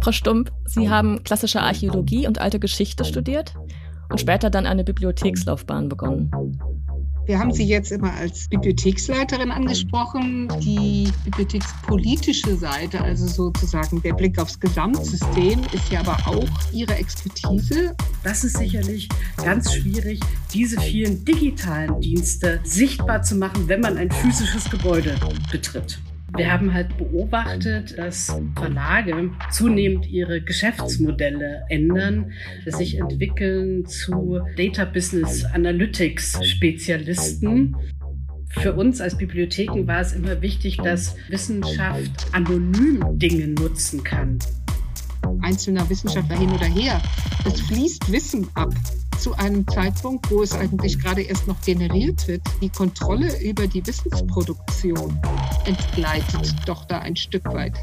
Frau Stump, Sie haben klassische Archäologie und alte Geschichte studiert und später dann eine Bibliothekslaufbahn begonnen. Wir haben Sie jetzt immer als Bibliotheksleiterin angesprochen. Die bibliothekspolitische Seite, also sozusagen der Blick aufs Gesamtsystem, ist ja aber auch Ihre Expertise. Das ist sicherlich ganz schwierig, diese vielen digitalen Dienste sichtbar zu machen, wenn man ein physisches Gebäude betritt. Wir haben halt beobachtet, dass Verlage zunehmend ihre Geschäftsmodelle ändern, sich entwickeln zu Data Business Analytics Spezialisten. Für uns als Bibliotheken war es immer wichtig, dass Wissenschaft anonym Dinge nutzen kann. Einzelner Wissenschaftler hin oder her. Es fließt Wissen ab zu einem Zeitpunkt, wo es eigentlich gerade erst noch generiert wird. Die Kontrolle über die Wissensproduktion entgleitet doch da ein Stück weit.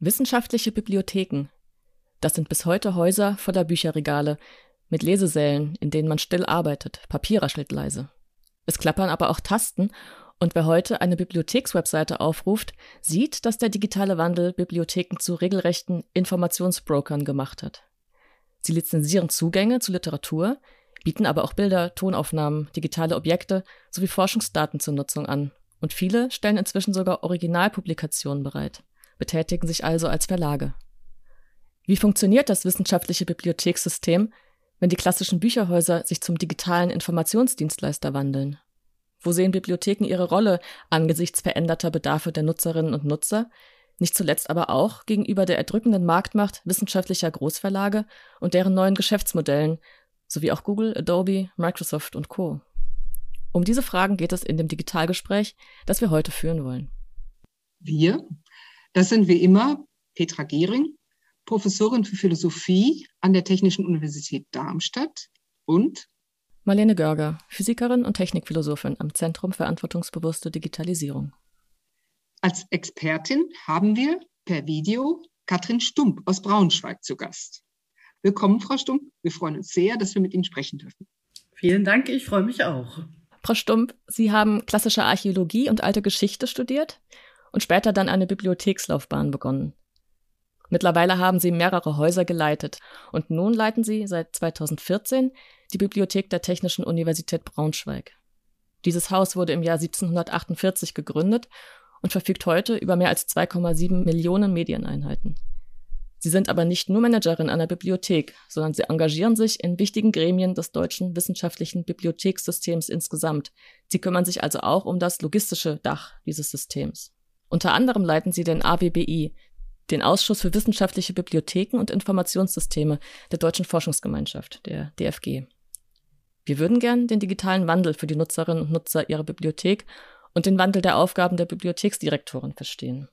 Wissenschaftliche Bibliotheken. Das sind bis heute Häuser voller Bücherregale mit Lesesälen, in denen man still arbeitet, Papier raschelt leise. Es klappern aber auch Tasten und wer heute eine Bibliothekswebseite aufruft, sieht, dass der digitale Wandel Bibliotheken zu regelrechten Informationsbrokern gemacht hat. Sie lizenzieren Zugänge zu Literatur, bieten aber auch Bilder, Tonaufnahmen, digitale Objekte sowie Forschungsdaten zur Nutzung an. Und viele stellen inzwischen sogar Originalpublikationen bereit, betätigen sich also als Verlage. Wie funktioniert das wissenschaftliche Bibliothekssystem, wenn die klassischen Bücherhäuser sich zum digitalen Informationsdienstleister wandeln? Wo sehen Bibliotheken ihre Rolle angesichts veränderter Bedarfe der Nutzerinnen und Nutzer, nicht zuletzt aber auch gegenüber der erdrückenden Marktmacht wissenschaftlicher Großverlage und deren neuen Geschäftsmodellen, sowie auch Google, Adobe, Microsoft und Co. Um diese Fragen geht es in dem Digitalgespräch, das wir heute führen wollen. Wir, das sind wie immer Petra Gehring, Professorin für Philosophie an der Technischen Universität Darmstadt und Marlene Görger, Physikerin und Technikphilosophin am Zentrum Verantwortungsbewusste Digitalisierung. Als Expertin haben wir per Video Katrin Stump aus Braunschweig zu Gast. Willkommen, Frau Stump. Wir freuen uns sehr, dass wir mit Ihnen sprechen dürfen. Vielen Dank, ich freue mich auch. Frau Stump, Sie haben klassische Archäologie und alte Geschichte studiert und später dann eine Bibliothekslaufbahn begonnen. Mittlerweile haben Sie mehrere Häuser geleitet und nun leiten Sie seit 2014 die Bibliothek der Technischen Universität Braunschweig. Dieses Haus wurde im Jahr 1748 gegründet und verfügt heute über mehr als 2,7 Millionen Medieneinheiten. Sie sind aber nicht nur Managerin einer Bibliothek, sondern sie engagieren sich in wichtigen Gremien des deutschen wissenschaftlichen Bibliothekssystems insgesamt. Sie kümmern sich also auch um das logistische Dach dieses Systems. Unter anderem leiten sie den ABBI, den Ausschuss für wissenschaftliche Bibliotheken und Informationssysteme der Deutschen Forschungsgemeinschaft, der DFG. Wir würden gern den digitalen Wandel für die Nutzerinnen und Nutzer ihrer Bibliothek und den Wandel der Aufgaben der Bibliotheksdirektoren verstehen.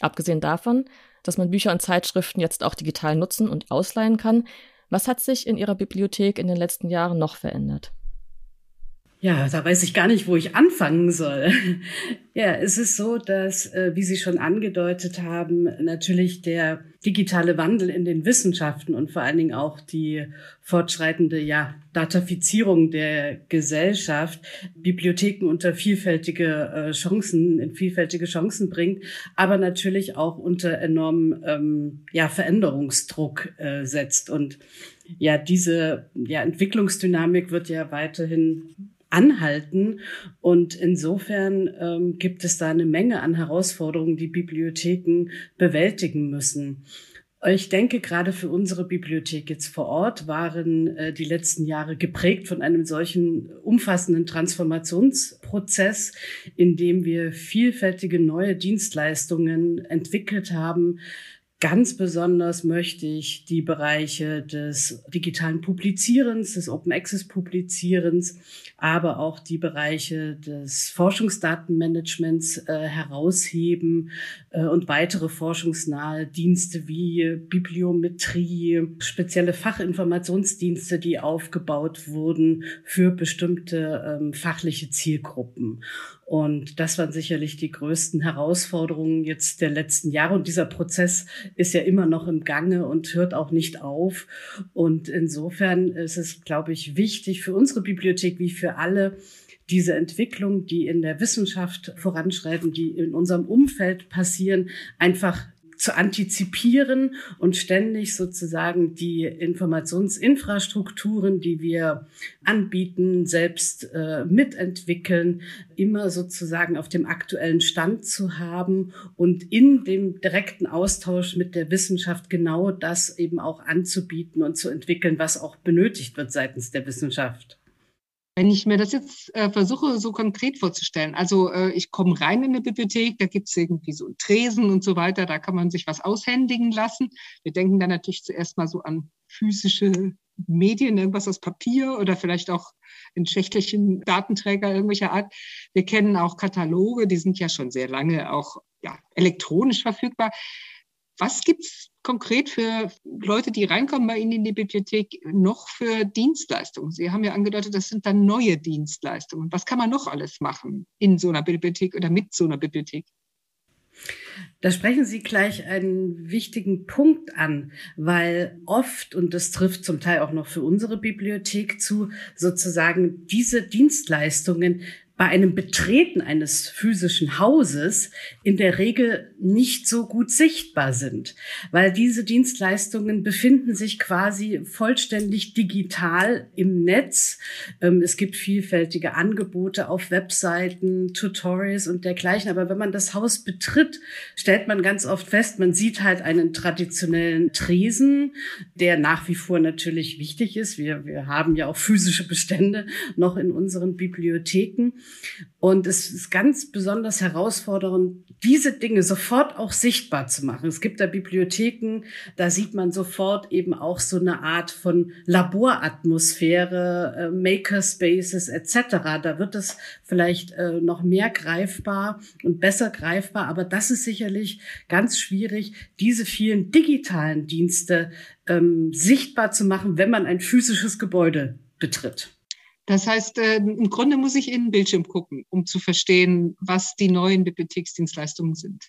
Abgesehen davon, dass man Bücher und Zeitschriften jetzt auch digital nutzen und ausleihen kann, was hat sich in Ihrer Bibliothek in den letzten Jahren noch verändert? Ja, da weiß ich gar nicht, wo ich anfangen soll. Ja, es ist so, dass, äh, wie Sie schon angedeutet haben, natürlich der digitale Wandel in den Wissenschaften und vor allen Dingen auch die fortschreitende ja, Datafizierung der Gesellschaft Bibliotheken unter vielfältige äh, Chancen, in vielfältige Chancen bringt, aber natürlich auch unter enormem ähm, ja, Veränderungsdruck äh, setzt. Und ja, diese ja, Entwicklungsdynamik wird ja weiterhin anhalten. Und insofern ähm, gibt es da eine Menge an Herausforderungen, die Bibliotheken bewältigen müssen. Ich denke, gerade für unsere Bibliothek jetzt vor Ort waren äh, die letzten Jahre geprägt von einem solchen umfassenden Transformationsprozess, in dem wir vielfältige neue Dienstleistungen entwickelt haben, Ganz besonders möchte ich die Bereiche des digitalen Publizierens, des Open Access Publizierens, aber auch die Bereiche des Forschungsdatenmanagements äh, herausheben äh, und weitere forschungsnahe Dienste wie Bibliometrie, spezielle Fachinformationsdienste, die aufgebaut wurden für bestimmte ähm, fachliche Zielgruppen. Und das waren sicherlich die größten Herausforderungen jetzt der letzten Jahre. Und dieser Prozess ist ja immer noch im Gange und hört auch nicht auf. Und insofern ist es, glaube ich, wichtig für unsere Bibliothek wie für alle, diese Entwicklung, die in der Wissenschaft voranschreiten, die in unserem Umfeld passieren, einfach zu antizipieren und ständig sozusagen die Informationsinfrastrukturen, die wir anbieten, selbst äh, mitentwickeln, immer sozusagen auf dem aktuellen Stand zu haben und in dem direkten Austausch mit der Wissenschaft genau das eben auch anzubieten und zu entwickeln, was auch benötigt wird seitens der Wissenschaft. Wenn ich mir das jetzt äh, versuche, so konkret vorzustellen, also äh, ich komme rein in eine Bibliothek, da gibt es irgendwie so einen Tresen und so weiter, da kann man sich was aushändigen lassen. Wir denken dann natürlich zuerst mal so an physische Medien, irgendwas aus Papier oder vielleicht auch in Schächtelchen Datenträger irgendwelcher Art. Wir kennen auch Kataloge, die sind ja schon sehr lange auch ja, elektronisch verfügbar. Was gibt's konkret für Leute, die reinkommen bei Ihnen in die Bibliothek, noch für Dienstleistungen? Sie haben ja angedeutet, das sind dann neue Dienstleistungen. Was kann man noch alles machen in so einer Bibliothek oder mit so einer Bibliothek? Da sprechen Sie gleich einen wichtigen Punkt an, weil oft, und das trifft zum Teil auch noch für unsere Bibliothek zu, sozusagen diese Dienstleistungen bei einem Betreten eines physischen Hauses in der Regel nicht so gut sichtbar sind, weil diese Dienstleistungen befinden sich quasi vollständig digital im Netz. Ähm, es gibt vielfältige Angebote auf Webseiten, Tutorials und dergleichen. Aber wenn man das Haus betritt, stellt man ganz oft fest, man sieht halt einen traditionellen Tresen, der nach wie vor natürlich wichtig ist. Wir, wir haben ja auch physische Bestände noch in unseren Bibliotheken. Und es ist ganz besonders herausfordernd, diese Dinge sofort auch sichtbar zu machen. Es gibt da Bibliotheken, da sieht man sofort eben auch so eine Art von Laboratmosphäre, äh, Makerspaces etc. Da wird es vielleicht äh, noch mehr greifbar und besser greifbar. Aber das ist sicherlich ganz schwierig, diese vielen digitalen Dienste ähm, sichtbar zu machen, wenn man ein physisches Gebäude betritt. Das heißt, äh, im Grunde muss ich in den Bildschirm gucken, um zu verstehen, was die neuen Bibliotheksdienstleistungen sind.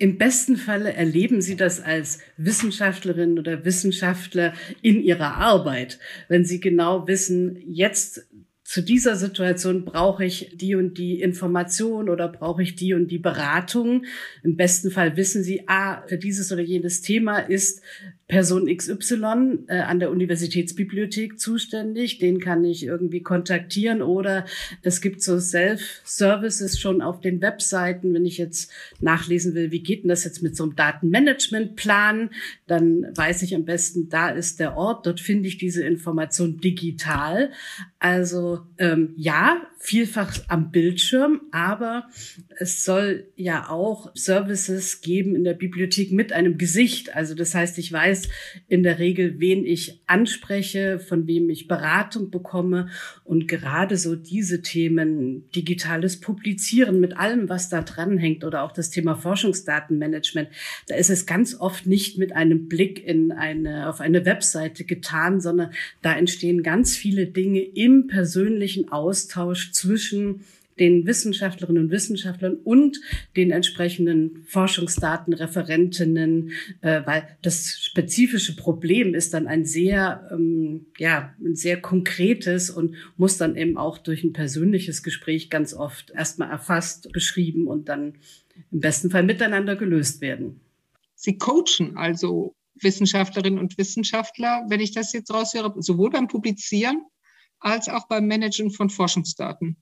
Im besten Falle erleben Sie das als Wissenschaftlerin oder Wissenschaftler in Ihrer Arbeit, wenn Sie genau wissen, jetzt zu dieser Situation brauche ich die und die Information oder brauche ich die und die Beratung. Im besten Fall wissen Sie, ah, für dieses oder jenes Thema ist Person XY äh, an der Universitätsbibliothek zuständig, den kann ich irgendwie kontaktieren oder es gibt so Self-Services schon auf den Webseiten, wenn ich jetzt nachlesen will, wie geht denn das jetzt mit so einem Datenmanagementplan, dann weiß ich am besten, da ist der Ort, dort finde ich diese Information digital. Also ähm, ja, vielfach am Bildschirm, aber es soll ja auch Services geben in der Bibliothek mit einem Gesicht. Also das heißt, ich weiß in der Regel, wen ich anspreche, von wem ich Beratung bekomme. Und gerade so diese Themen, digitales Publizieren mit allem, was da dranhängt oder auch das Thema Forschungsdatenmanagement, da ist es ganz oft nicht mit einem Blick in eine, auf eine Webseite getan, sondern da entstehen ganz viele Dinge im persönlichen Austausch zwischen den Wissenschaftlerinnen und Wissenschaftlern und den entsprechenden Forschungsdatenreferentinnen, äh, weil das spezifische Problem ist dann ein sehr, ähm, ja, ein sehr konkretes und muss dann eben auch durch ein persönliches Gespräch ganz oft erstmal erfasst, beschrieben und dann im besten Fall miteinander gelöst werden. Sie coachen also Wissenschaftlerinnen und Wissenschaftler, wenn ich das jetzt raushöre, sowohl beim Publizieren als auch beim Managen von Forschungsdaten.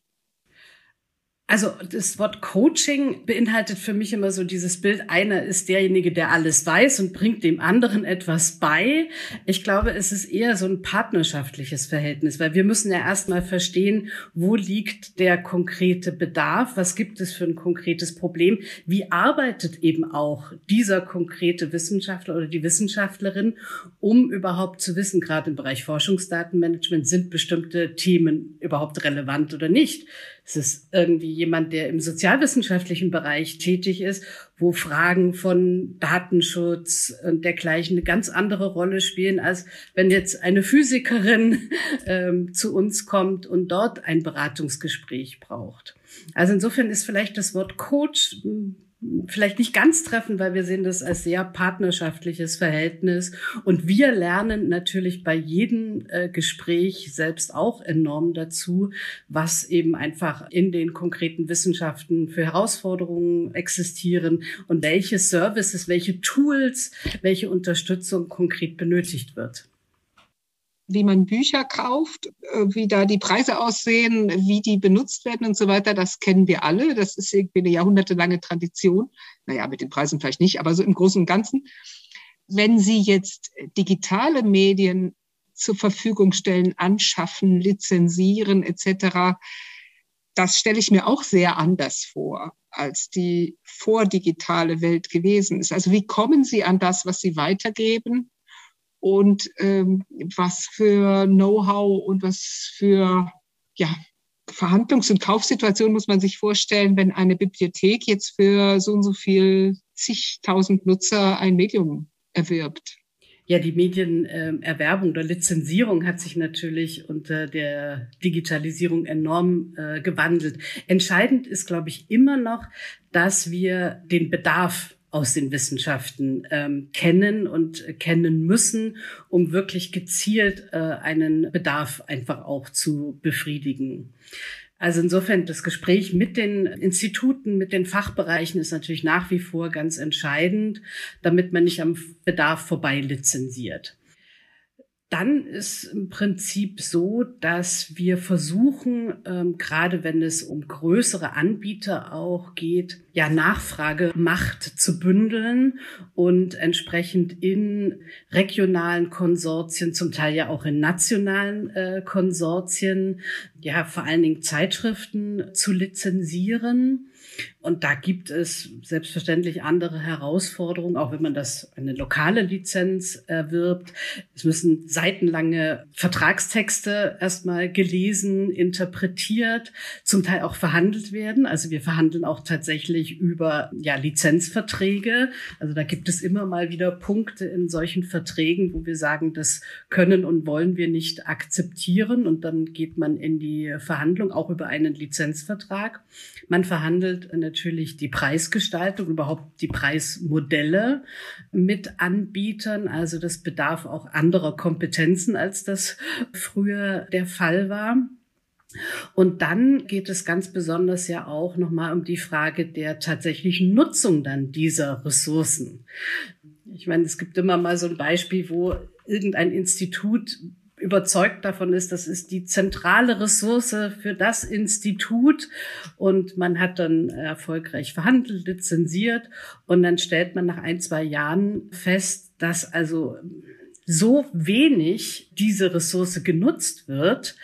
Also das Wort Coaching beinhaltet für mich immer so dieses Bild, einer ist derjenige, der alles weiß und bringt dem anderen etwas bei. Ich glaube, es ist eher so ein partnerschaftliches Verhältnis, weil wir müssen ja erstmal verstehen, wo liegt der konkrete Bedarf, was gibt es für ein konkretes Problem, wie arbeitet eben auch dieser konkrete Wissenschaftler oder die Wissenschaftlerin, um überhaupt zu wissen, gerade im Bereich Forschungsdatenmanagement, sind bestimmte Themen überhaupt relevant oder nicht. Es ist irgendwie jemand, der im sozialwissenschaftlichen Bereich tätig ist, wo Fragen von Datenschutz und dergleichen eine ganz andere Rolle spielen, als wenn jetzt eine Physikerin ähm, zu uns kommt und dort ein Beratungsgespräch braucht. Also insofern ist vielleicht das Wort Coach hm, vielleicht nicht ganz treffen, weil wir sehen das als sehr partnerschaftliches Verhältnis. Und wir lernen natürlich bei jedem äh, Gespräch selbst auch enorm dazu, was eben einfach in den konkreten Wissenschaften für Herausforderungen existieren und welche Services, welche Tools, welche Unterstützung konkret benötigt wird wie man Bücher kauft, äh, wie da die Preise aussehen, wie die benutzt werden und so weiter, das kennen wir alle. Das ist irgendwie eine jahrhundertelange Tradition. Naja, mit den Preisen vielleicht nicht, aber so im Großen und Ganzen. Wenn Sie jetzt digitale Medien zur Verfügung stellen, anschaffen, lizenzieren etc., das stelle ich mir auch sehr anders vor, als die vordigitale Welt gewesen ist. Also wie kommen Sie an das, was Sie weitergeben? Und ähm, was für Know-how und was für ja, Verhandlungs- und Kaufsituation muss man sich vorstellen, wenn eine Bibliothek jetzt für so und so viel zigtausend Nutzer ein Medium erwirbt. Ja, die Medienerwerbung oder Lizenzierung hat sich natürlich unter der Digitalisierung enorm äh, gewandelt. Entscheidend ist, glaube ich, immer noch, dass wir den Bedarf aus den Wissenschaften ähm, kennen und kennen müssen, um wirklich gezielt äh, einen Bedarf einfach auch zu befriedigen. Also insofern das Gespräch mit den Instituten, mit den Fachbereichen ist natürlich nach wie vor ganz entscheidend, damit man nicht am Bedarf vorbei lizenziert dann ist im Prinzip so, dass wir versuchen, ähm, gerade wenn es um größere Anbieter auch geht, ja Nachfrage Macht zu bündeln und entsprechend in regionalen Konsortien, zum Teil ja auch in nationalen äh, Konsortien, ja vor allen Dingen Zeitschriften zu lizenzieren und da gibt es selbstverständlich andere Herausforderungen, auch wenn man das eine lokale Lizenz erwirbt. Es müssen seitenlange Vertragstexte erstmal gelesen, interpretiert, zum Teil auch verhandelt werden. Also wir verhandeln auch tatsächlich über ja, Lizenzverträge. Also da gibt es immer mal wieder Punkte in solchen Verträgen, wo wir sagen, das können und wollen wir nicht akzeptieren. Und dann geht man in die Verhandlung auch über einen Lizenzvertrag. Man verhandelt natürlich die Preisgestaltung, überhaupt die Preismodelle mit Anbietern. Also das bedarf auch anderer Kompetenzen, als das früher der Fall war. Und dann geht es ganz besonders ja auch nochmal um die Frage der tatsächlichen Nutzung dann dieser Ressourcen. Ich meine, es gibt immer mal so ein Beispiel, wo irgendein Institut überzeugt davon ist, das ist die zentrale Ressource für das Institut. Und man hat dann erfolgreich verhandelt, lizenziert. Und dann stellt man nach ein, zwei Jahren fest, dass also so wenig diese Ressource genutzt wird,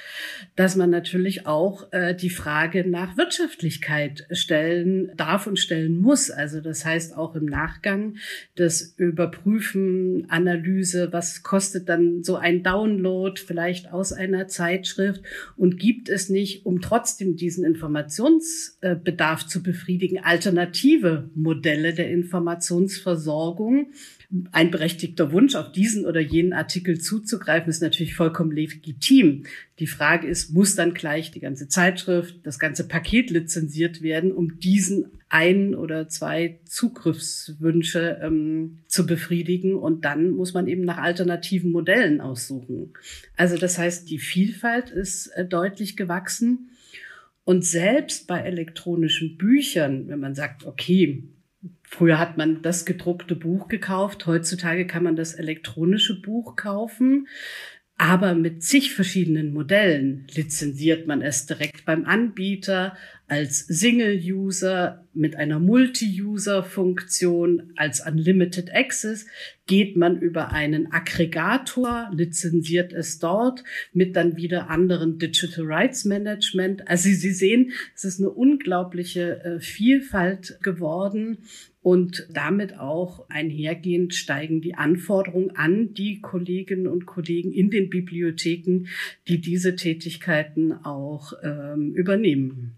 dass man natürlich auch äh, die Frage nach Wirtschaftlichkeit stellen darf und stellen muss. Also das heißt auch im Nachgang das Überprüfen, Analyse, was kostet dann so ein Download vielleicht aus einer Zeitschrift und gibt es nicht, um trotzdem diesen Informationsbedarf zu befriedigen, alternative Modelle der Informationsversorgung, ein berechtigter Wunsch, auf diesen oder jenen Artikel zuzugreifen, ist natürlich vollkommen legitim. Die Frage ist, muss dann gleich die ganze Zeitschrift, das ganze Paket lizenziert werden, um diesen einen oder zwei Zugriffswünsche ähm, zu befriedigen? Und dann muss man eben nach alternativen Modellen aussuchen. Also das heißt, die Vielfalt ist äh, deutlich gewachsen. Und selbst bei elektronischen Büchern, wenn man sagt, okay, Früher hat man das gedruckte Buch gekauft, heutzutage kann man das elektronische Buch kaufen. Aber mit zig verschiedenen Modellen lizenziert man es direkt beim Anbieter als Single-User mit einer Multi-User-Funktion, als Unlimited Access geht man über einen Aggregator, lizenziert es dort mit dann wieder anderen Digital Rights Management. Also Sie sehen, es ist eine unglaubliche äh, Vielfalt geworden und damit auch einhergehend steigen die Anforderungen an die Kolleginnen und Kollegen in den Bibliotheken, die diese Tätigkeiten auch ähm, übernehmen.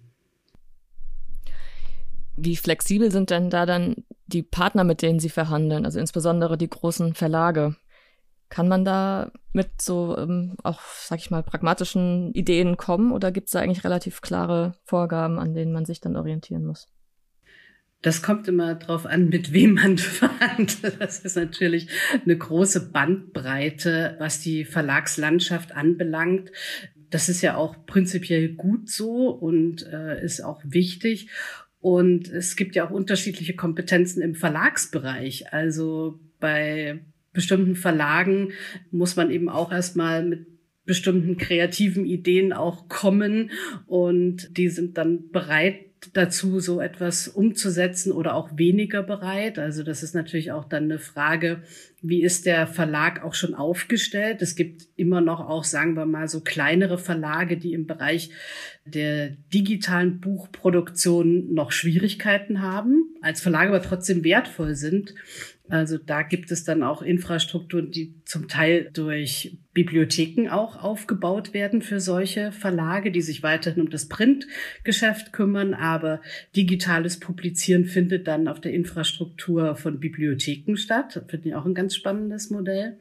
Wie flexibel sind denn da dann die Partner, mit denen Sie verhandeln, also insbesondere die großen Verlage? Kann man da mit so ähm, auch, sag ich mal, pragmatischen Ideen kommen oder gibt es da eigentlich relativ klare Vorgaben, an denen man sich dann orientieren muss? Das kommt immer drauf an, mit wem man verhandelt. Das ist natürlich eine große Bandbreite, was die Verlagslandschaft anbelangt. Das ist ja auch prinzipiell gut so und äh, ist auch wichtig. Und es gibt ja auch unterschiedliche Kompetenzen im Verlagsbereich. Also bei bestimmten Verlagen muss man eben auch erstmal mit bestimmten kreativen Ideen auch kommen und die sind dann bereit dazu, so etwas umzusetzen oder auch weniger bereit. Also das ist natürlich auch dann eine Frage, wie ist der Verlag auch schon aufgestellt? Es gibt immer noch auch, sagen wir mal, so kleinere Verlage, die im Bereich der digitalen Buchproduktion noch Schwierigkeiten haben, als Verlage aber trotzdem wertvoll sind. Also da gibt es dann auch Infrastrukturen, die zum Teil durch Bibliotheken auch aufgebaut werden für solche Verlage, die sich weiterhin um das Printgeschäft kümmern. Aber digitales Publizieren findet dann auf der Infrastruktur von Bibliotheken statt. Finde ich auch ein ganz spannendes Modell.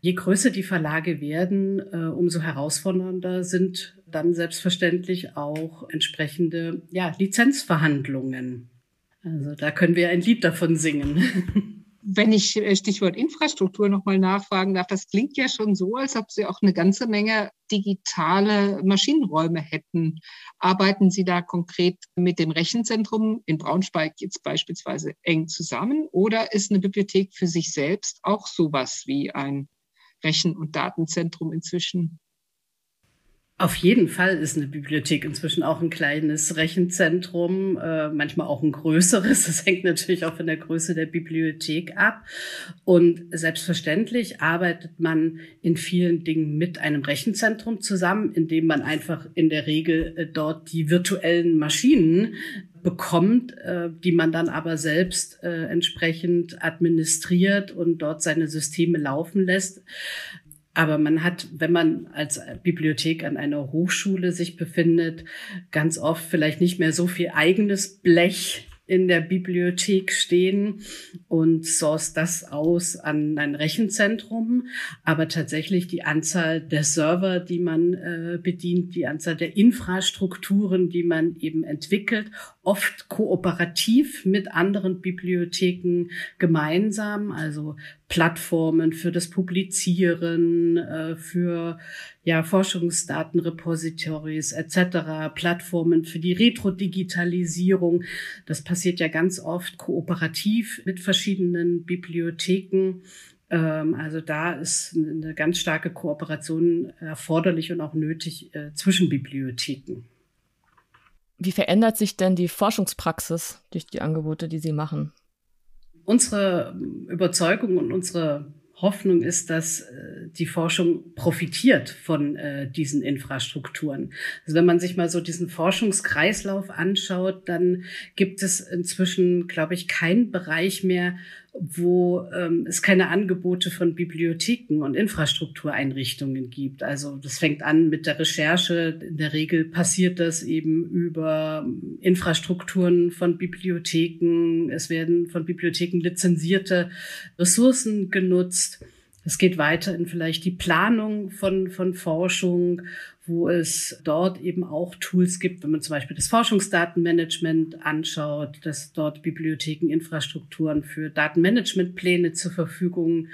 Je größer die Verlage werden, äh, umso herausfordernder sind dann selbstverständlich auch entsprechende ja, Lizenzverhandlungen. Also da können wir ein Lied davon singen. Wenn ich äh, Stichwort Infrastruktur nochmal nachfragen darf, das klingt ja schon so, als ob Sie auch eine ganze Menge digitale Maschinenräume hätten. Arbeiten Sie da konkret mit dem Rechenzentrum in Braunschweig jetzt beispielsweise eng zusammen oder ist eine Bibliothek für sich selbst auch sowas wie ein Rechen- und Datenzentrum inzwischen? Auf jeden Fall ist eine Bibliothek inzwischen auch ein kleines Rechenzentrum, äh, manchmal auch ein größeres. Das hängt natürlich auch von der Größe der Bibliothek ab. Und selbstverständlich arbeitet man in vielen Dingen mit einem Rechenzentrum zusammen, indem man einfach in der Regel äh, dort die virtuellen Maschinen bekommt, äh, die man dann aber selbst entsprechend administriert und dort seine Systeme laufen lässt. Aber man hat, wenn man als Bibliothek an einer Hochschule sich befindet, ganz oft vielleicht nicht mehr so viel eigenes Blech in der Bibliothek stehen und source das aus an ein Rechenzentrum. Aber tatsächlich die Anzahl der Server, die man äh, bedient, die Anzahl der Infrastrukturen, die man eben entwickelt, oft kooperativ mit anderen Bibliotheken gemeinsam, also Plattformen für das Publizieren, äh, für ja, Forschungsdatenrepositories etc., Plattformen für die Retro-Digitalisierung. Das passiert ja ganz oft kooperativ mit verschiedenen Bibliotheken. Ähm, also da ist eine ganz starke Kooperation erforderlich und auch nötig äh, zwischen Bibliotheken. Wie verändert sich denn die Forschungspraxis durch die Angebote, die Sie machen? Unsere Überzeugung und unsere Hoffnung ist, dass äh, die Forschung profitiert von äh, diesen Infrastrukturen. Also wenn man sich mal so diesen Forschungskreislauf anschaut, dann gibt es inzwischen, glaube ich, keinen Bereich mehr, wo ähm, es keine Angebote von Bibliotheken und Infrastruktureinrichtungen gibt. Also das fängt an mit der Recherche. In der Regel passiert das eben über Infrastrukturen von Bibliotheken. Es werden von Bibliotheken lizenzierte Ressourcen genutzt. Es geht weiter in vielleicht die Planung von, von Forschung wo es dort eben auch Tools gibt, wenn man zum Beispiel das Forschungsdatenmanagement anschaut, dass dort Bibliotheken Infrastrukturen für Datenmanagementpläne zur Verfügung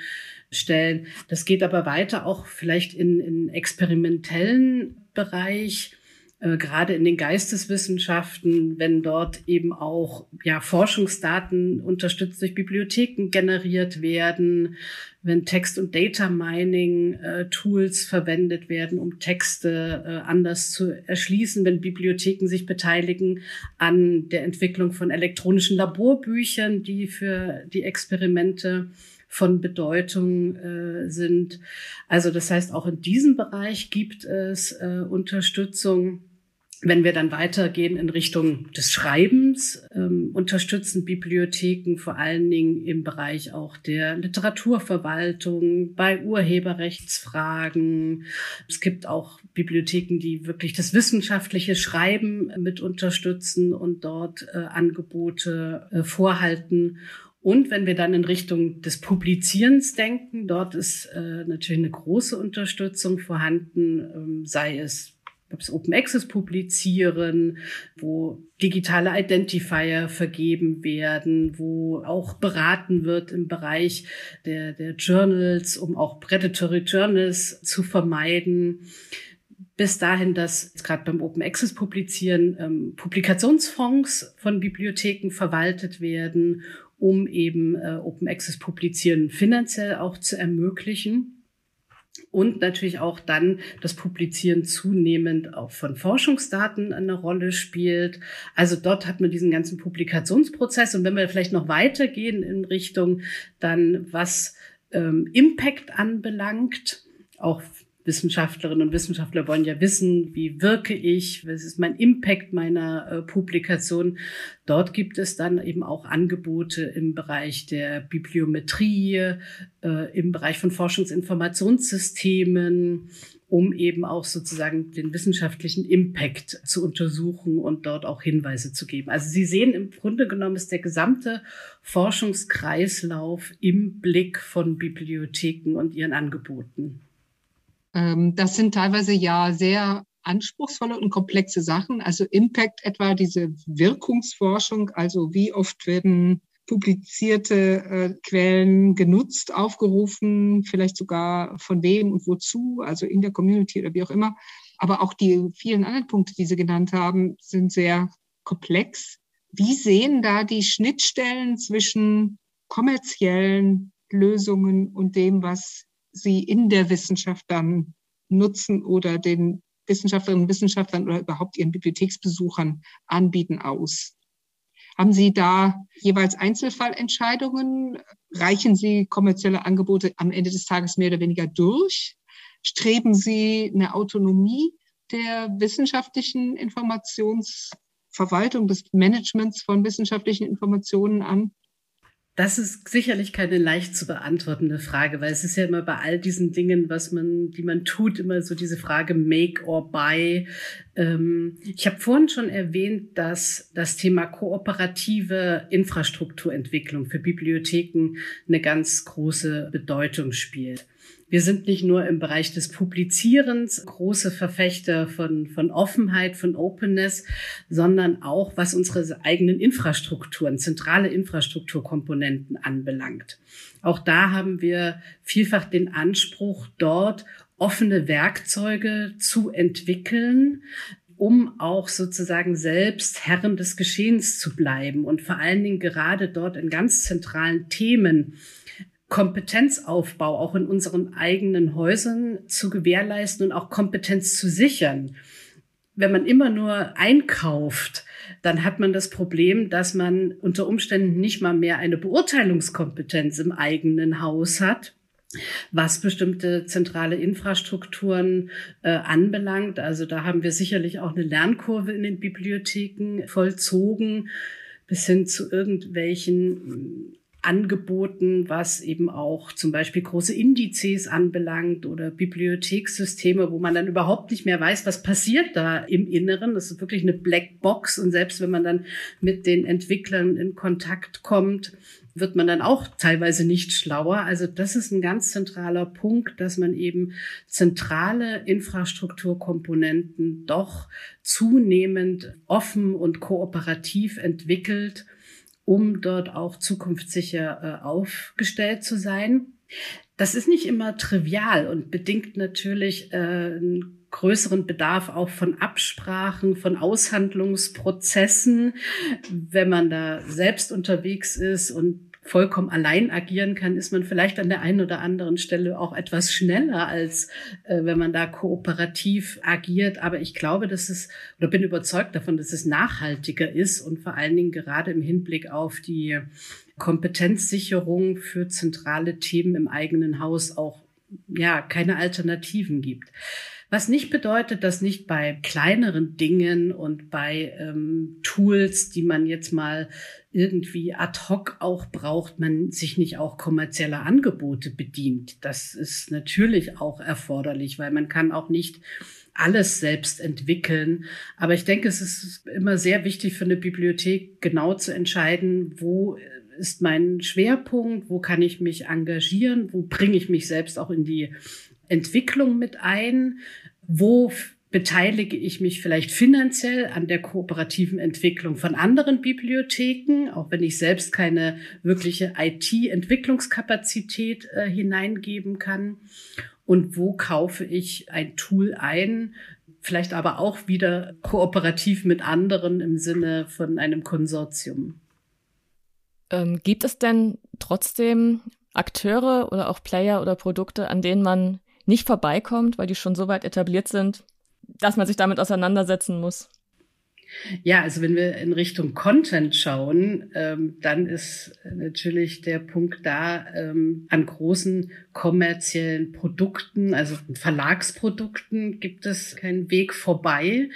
stellen. Das geht aber weiter auch vielleicht in, in experimentellen Bereich äh, gerade in den Geisteswissenschaften, wenn dort eben auch ja, Forschungsdaten unterstützt durch Bibliotheken generiert werden, wenn Text- und Data Mining äh, verwendet werden, um Texte äh, anders zu erschließen, wenn Bibliotheken sich beteiligen an der Entwicklung von elektronischen Laborbüchern, die für die Experimente von Bedeutung äh, sind. Also das heißt, auch in diesem Bereich gibt es äh, Unterstützung. Wenn wir dann weitergehen in Richtung des Schreibens, ähm, unterstützen Bibliotheken vor allen Dingen im Bereich auch der Literaturverwaltung, bei Urheberrechtsfragen. Es gibt auch Bibliotheken, die wirklich das wissenschaftliche Schreiben mit unterstützen und dort äh, Angebote äh, vorhalten. Und wenn wir dann in Richtung des Publizierens denken, dort ist äh, natürlich eine große Unterstützung vorhanden, ähm, sei es das Open Access publizieren, wo digitale Identifier vergeben werden, wo auch beraten wird im Bereich der, der Journals, um auch Predatory Journals zu vermeiden. Bis dahin, dass gerade beim Open Access Publizieren ähm, Publikationsfonds von Bibliotheken verwaltet werden, um eben äh, Open Access Publizieren finanziell auch zu ermöglichen. Und natürlich auch dann das Publizieren zunehmend auch von Forschungsdaten eine Rolle spielt. Also dort hat man diesen ganzen Publikationsprozess. Und wenn wir vielleicht noch weitergehen in Richtung dann, was ähm, Impact anbelangt, auch Wissenschaftlerinnen und Wissenschaftler wollen ja wissen, wie wirke ich, was ist mein Impact meiner äh, Publikation. Dort gibt es dann eben auch Angebote im Bereich der Bibliometrie, äh, im Bereich von Forschungsinformationssystemen, um eben auch sozusagen den wissenschaftlichen Impact zu untersuchen und dort auch Hinweise zu geben. Also Sie sehen, im Grunde genommen ist der gesamte Forschungskreislauf im Blick von Bibliotheken und ihren Angeboten. Ähm, das sind teilweise ja sehr anspruchsvolle und komplexe Sachen. Also Impact etwa diese Wirkungsforschung, also wie oft werden publizierte äh, Quellen genutzt, aufgerufen, vielleicht sogar von wem und wozu, also in der Community oder wie auch immer. Aber auch die vielen anderen Punkte, die Sie genannt haben, sind sehr komplex. Wie sehen da die Schnittstellen zwischen kommerziellen Lösungen und dem, was sie in der Wissenschaft dann nutzen oder den Wissenschaftlerinnen und Wissenschaftlern oder überhaupt ihren Bibliotheksbesuchern anbieten aus? Haben Sie da jeweils Einzelfallentscheidungen? Reichen Sie kommerzielle Angebote am Ende des Tages mehr oder weniger durch? Streben Sie eine Autonomie der wissenschaftlichen Informationsverwaltung, des Managements von wissenschaftlichen Informationen an? Das ist sicherlich keine leicht zu beantwortende Frage, weil es ist ja immer bei all diesen Dingen, was man, die man tut, immer so diese Frage Make or Buy. Ähm, ich habe vorhin schon erwähnt, dass das Thema kooperative Infrastrukturentwicklung für Bibliotheken eine ganz große Bedeutung spielt. Wir sind nicht nur im Bereich des Publizierens große Verfechter von, von Offenheit, von Openness, sondern auch was unsere eigenen Infrastrukturen, zentrale Infrastrukturkomponenten anbelangt. Auch da haben wir vielfach den Anspruch, dort offene Werkzeuge zu entwickeln, um auch sozusagen selbst Herren des Geschehens zu bleiben und vor allen Dingen gerade dort in ganz zentralen Themen Kompetenzaufbau auch in unseren eigenen Häusern zu gewährleisten und auch Kompetenz zu sichern. Wenn man immer nur einkauft, dann hat man das Problem, dass man unter Umständen nicht mal mehr eine Beurteilungskompetenz im eigenen Haus hat was bestimmte zentrale Infrastrukturen äh, anbelangt. Also da haben wir sicherlich auch eine Lernkurve in den Bibliotheken vollzogen, bis hin zu irgendwelchen angeboten, was eben auch zum Beispiel große Indizes anbelangt oder Bibliothekssysteme, wo man dann überhaupt nicht mehr weiß, was passiert da im Inneren. Das ist wirklich eine Blackbox. Und selbst wenn man dann mit den Entwicklern in Kontakt kommt, wird man dann auch teilweise nicht schlauer. Also das ist ein ganz zentraler Punkt, dass man eben zentrale Infrastrukturkomponenten doch zunehmend offen und kooperativ entwickelt um dort auch zukunftssicher äh, aufgestellt zu sein. Das ist nicht immer trivial und bedingt natürlich äh, einen größeren Bedarf auch von Absprachen, von Aushandlungsprozessen, wenn man da selbst unterwegs ist und vollkommen allein agieren kann, ist man vielleicht an der einen oder anderen Stelle auch etwas schneller, als äh, wenn man da kooperativ agiert. Aber ich glaube, dass es, oder bin überzeugt davon, dass es nachhaltiger ist und vor allen Dingen gerade im Hinblick auf die Kompetenzsicherung für zentrale Themen im eigenen Haus auch ja keine Alternativen gibt. Was nicht bedeutet, dass nicht bei kleineren Dingen und bei ähm, Tools, die man jetzt mal irgendwie ad hoc auch braucht, man sich nicht auch kommerzieller Angebote bedient. Das ist natürlich auch erforderlich, weil man kann auch nicht alles selbst entwickeln. Aber ich denke, es ist immer sehr wichtig für eine Bibliothek genau zu entscheiden, wo ist mein Schwerpunkt, wo kann ich mich engagieren, wo bringe ich mich selbst auch in die Entwicklung mit ein, wo beteilige ich mich vielleicht finanziell an der kooperativen Entwicklung von anderen Bibliotheken, auch wenn ich selbst keine wirkliche IT-Entwicklungskapazität äh, hineingeben kann. Und wo kaufe ich ein Tool ein, vielleicht aber auch wieder kooperativ mit anderen im Sinne von einem Konsortium. Ähm, gibt es denn trotzdem Akteure oder auch Player oder Produkte, an denen man nicht vorbeikommt, weil die schon so weit etabliert sind, dass man sich damit auseinandersetzen muss? Ja, also wenn wir in Richtung Content schauen, ähm, dann ist natürlich der Punkt da, ähm, an großen kommerziellen Produkten, also Verlagsprodukten gibt es keinen Weg vorbei.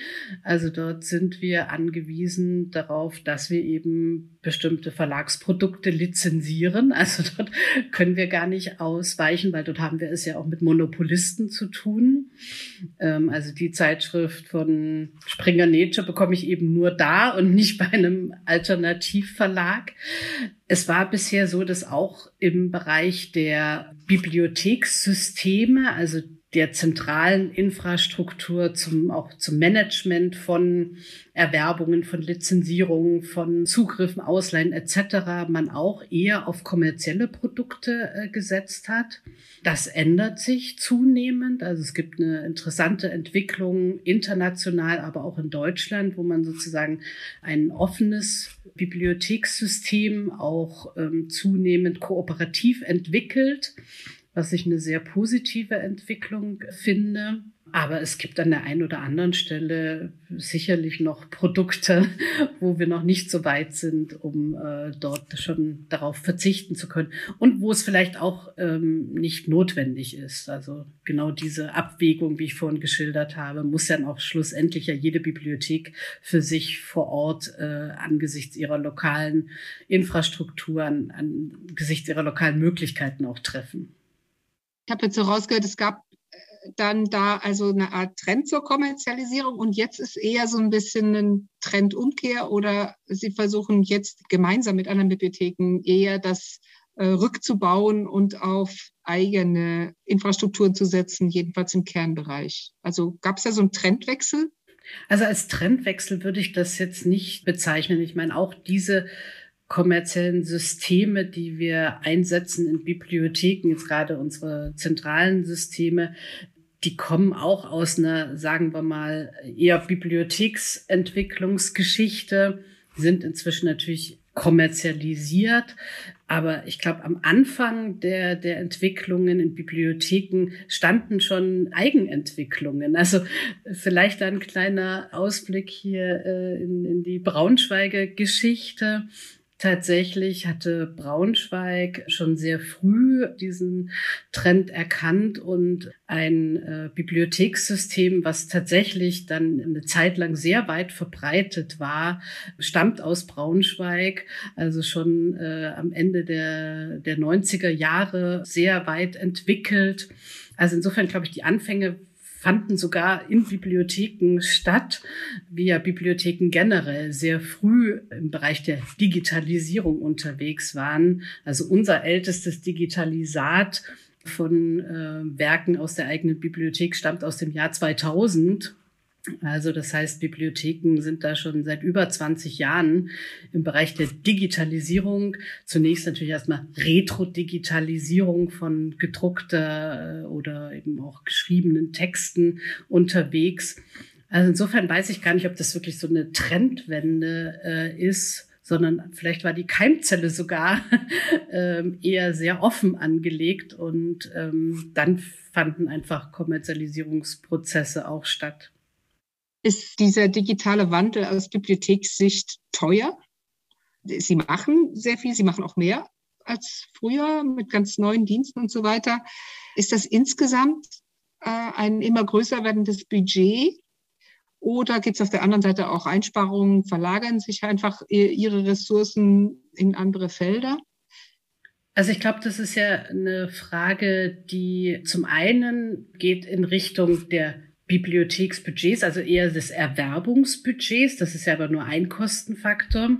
Also dort sind wir angewiesen darauf, dass wir eben bestimmte Verlagsprodukte lizenzieren. Also dort können wir gar nicht ausweichen, weil dort haben wir es ja auch mit Monopolisten zu tun. Ähm, also die Zeitschrift von Springer Nature bekomme ich eben nur da und nicht bei einem Alternativverlag. Es war bisher so, dass auch im Bereich der Bibliothekssysteme, also der zentralen Infrastruktur zum, auch zum Management von Erwerbungen, von Lizenzierungen, von Zugriffen, Ausleihen etc. man auch eher auf kommerzielle Produkte äh, gesetzt hat. Das ändert sich zunehmend. Also es gibt eine interessante Entwicklung international, aber auch in Deutschland, wo man sozusagen ein offenes Bibliothekssystem auch ähm, zunehmend kooperativ entwickelt was ich eine sehr positive Entwicklung finde. Aber es gibt an der einen oder anderen Stelle sicherlich noch Produkte, wo wir noch nicht so weit sind, um äh, dort schon darauf verzichten zu können. Und wo es vielleicht auch ähm, nicht notwendig ist. Also genau diese Abwägung, wie ich vorhin geschildert habe, muss dann auch schlussendlich ja jede Bibliothek für sich vor Ort äh, angesichts ihrer lokalen Infrastruktur, angesichts ihrer lokalen Möglichkeiten auch treffen. Ich habe jetzt so rausgehört, es gab äh, dann da also eine Art Trend zur Kommerzialisierung und jetzt ist eher so ein bisschen ein Trendumkehr oder Sie versuchen jetzt gemeinsam mit anderen Bibliotheken eher das äh, rückzubauen und auf eigene Infrastrukturen zu setzen, jedenfalls im Kernbereich. Also gab es da so einen Trendwechsel? Also als Trendwechsel würde ich das jetzt nicht bezeichnen. Ich meine, auch diese kommerziellen Systeme, die wir einsetzen in Bibliotheken, jetzt gerade unsere zentralen Systeme, die kommen auch aus einer, sagen wir mal, eher Bibliotheksentwicklungsgeschichte, sind inzwischen natürlich kommerzialisiert. Aber ich glaube, am Anfang der, der Entwicklungen in Bibliotheken standen schon Eigenentwicklungen. Also vielleicht ein kleiner Ausblick hier äh, in, in die Braunschweiger Geschichte. Tatsächlich hatte Braunschweig schon sehr früh diesen Trend erkannt und ein äh, Bibliothekssystem, was tatsächlich dann eine Zeit lang sehr weit verbreitet war, stammt aus Braunschweig, also schon äh, am Ende der, der 90er Jahre sehr weit entwickelt. Also insofern glaube ich, die Anfänge fanden sogar in Bibliotheken statt, wie ja Bibliotheken generell sehr früh im Bereich der Digitalisierung unterwegs waren. Also unser ältestes Digitalisat von äh, Werken aus der eigenen Bibliothek stammt aus dem Jahr 2000 also das heißt, Bibliotheken sind da schon seit über 20 Jahren im Bereich der Digitalisierung. Zunächst natürlich erstmal Retro-Digitalisierung von gedruckter äh, oder eben auch geschriebenen Texten unterwegs. Also insofern weiß ich gar nicht, ob das wirklich so eine Trendwende äh, ist, sondern vielleicht war die Keimzelle sogar ähm, eher sehr offen angelegt und ähm, dann fanden einfach Kommerzialisierungsprozesse auch statt. Ist dieser digitale Wandel aus Bibliothekssicht teuer? Sie machen sehr viel, Sie machen auch mehr als früher mit ganz neuen Diensten und so weiter. Ist das insgesamt äh, ein immer größer werdendes Budget? Oder gibt es auf der anderen Seite auch Einsparungen, verlagern sich einfach ihre Ressourcen in andere Felder? Also ich glaube, das ist ja eine Frage, die zum einen geht in Richtung der Bibliotheksbudgets, also eher des Erwerbungsbudgets. Das ist ja aber nur ein Kostenfaktor.